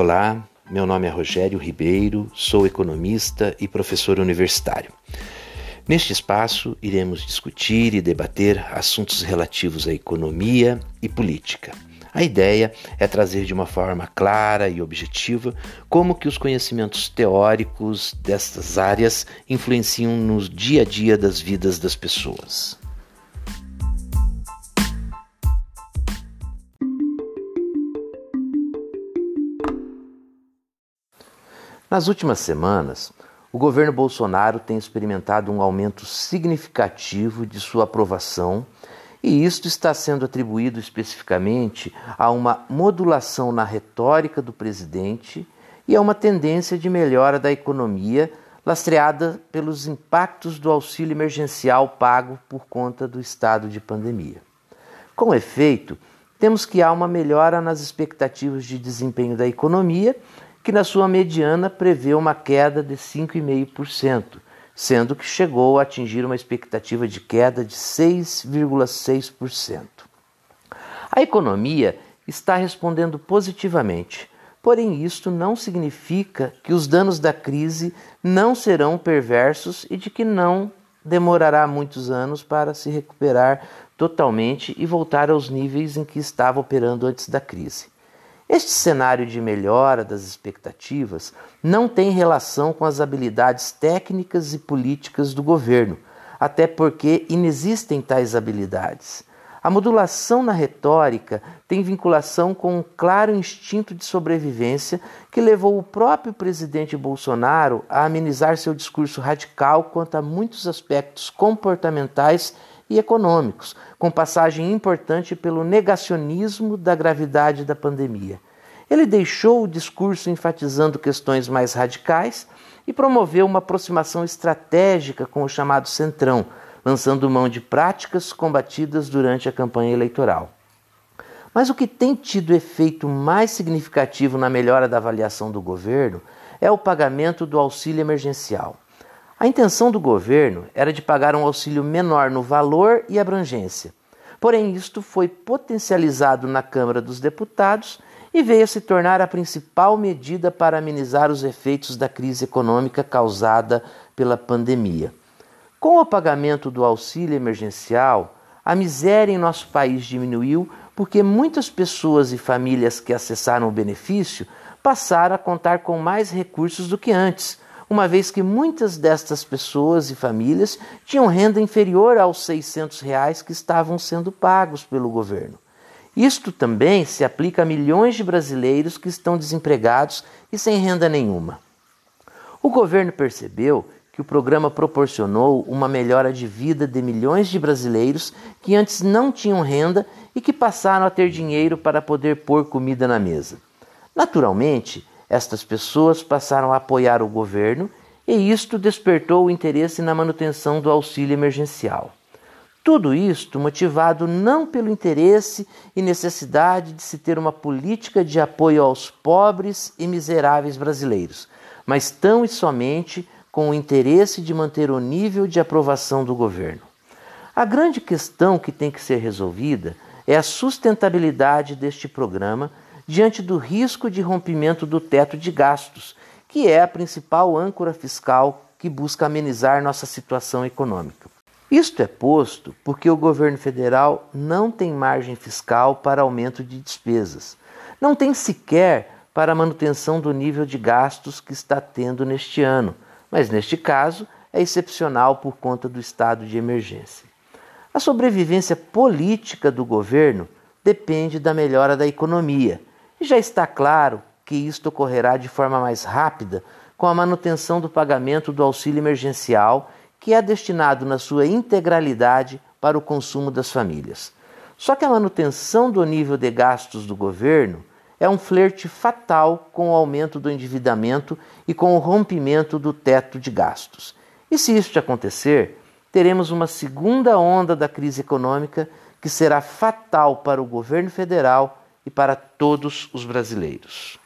Olá, meu nome é Rogério Ribeiro, sou economista e professor universitário. Neste espaço, iremos discutir e debater assuntos relativos à economia e política. A ideia é trazer de uma forma clara e objetiva como que os conhecimentos teóricos destas áreas influenciam no dia a dia das vidas das pessoas. Nas últimas semanas, o governo Bolsonaro tem experimentado um aumento significativo de sua aprovação, e isto está sendo atribuído especificamente a uma modulação na retórica do presidente e a uma tendência de melhora da economia lastreada pelos impactos do auxílio emergencial pago por conta do estado de pandemia. Com efeito, temos que há uma melhora nas expectativas de desempenho da economia que na sua mediana prevê uma queda de 5,5%, sendo que chegou a atingir uma expectativa de queda de 6,6%. A economia está respondendo positivamente, porém isto não significa que os danos da crise não serão perversos e de que não demorará muitos anos para se recuperar totalmente e voltar aos níveis em que estava operando antes da crise. Este cenário de melhora das expectativas não tem relação com as habilidades técnicas e políticas do governo, até porque inexistem tais habilidades. A modulação na retórica tem vinculação com um claro instinto de sobrevivência que levou o próprio presidente Bolsonaro a amenizar seu discurso radical quanto a muitos aspectos comportamentais e econômicos, com passagem importante pelo negacionismo da gravidade da pandemia. Ele deixou o discurso enfatizando questões mais radicais e promoveu uma aproximação estratégica com o chamado Centrão, lançando mão de práticas combatidas durante a campanha eleitoral. Mas o que tem tido efeito mais significativo na melhora da avaliação do governo é o pagamento do auxílio emergencial. A intenção do governo era de pagar um auxílio menor no valor e abrangência. Porém, isto foi potencializado na Câmara dos Deputados e veio a se tornar a principal medida para amenizar os efeitos da crise econômica causada pela pandemia. Com o pagamento do auxílio emergencial, a miséria em nosso país diminuiu porque muitas pessoas e famílias que acessaram o benefício passaram a contar com mais recursos do que antes uma vez que muitas destas pessoas e famílias tinham renda inferior aos 600 reais que estavam sendo pagos pelo governo. Isto também se aplica a milhões de brasileiros que estão desempregados e sem renda nenhuma. O governo percebeu que o programa proporcionou uma melhora de vida de milhões de brasileiros que antes não tinham renda e que passaram a ter dinheiro para poder pôr comida na mesa. Naturalmente, estas pessoas passaram a apoiar o governo e isto despertou o interesse na manutenção do auxílio emergencial. Tudo isto motivado não pelo interesse e necessidade de se ter uma política de apoio aos pobres e miseráveis brasileiros, mas tão e somente com o interesse de manter o nível de aprovação do governo. A grande questão que tem que ser resolvida é a sustentabilidade deste programa diante do risco de rompimento do teto de gastos, que é a principal âncora fiscal que busca amenizar nossa situação econômica. Isto é posto porque o governo federal não tem margem fiscal para aumento de despesas, não tem sequer para a manutenção do nível de gastos que está tendo neste ano, mas neste caso é excepcional por conta do estado de emergência. A sobrevivência política do governo depende da melhora da economia e já está claro que isto ocorrerá de forma mais rápida com a manutenção do pagamento do auxílio emergencial, que é destinado na sua integralidade para o consumo das famílias. Só que a manutenção do nível de gastos do governo é um flerte fatal com o aumento do endividamento e com o rompimento do teto de gastos. E se isso acontecer, teremos uma segunda onda da crise econômica que será fatal para o governo federal e para todos os brasileiros.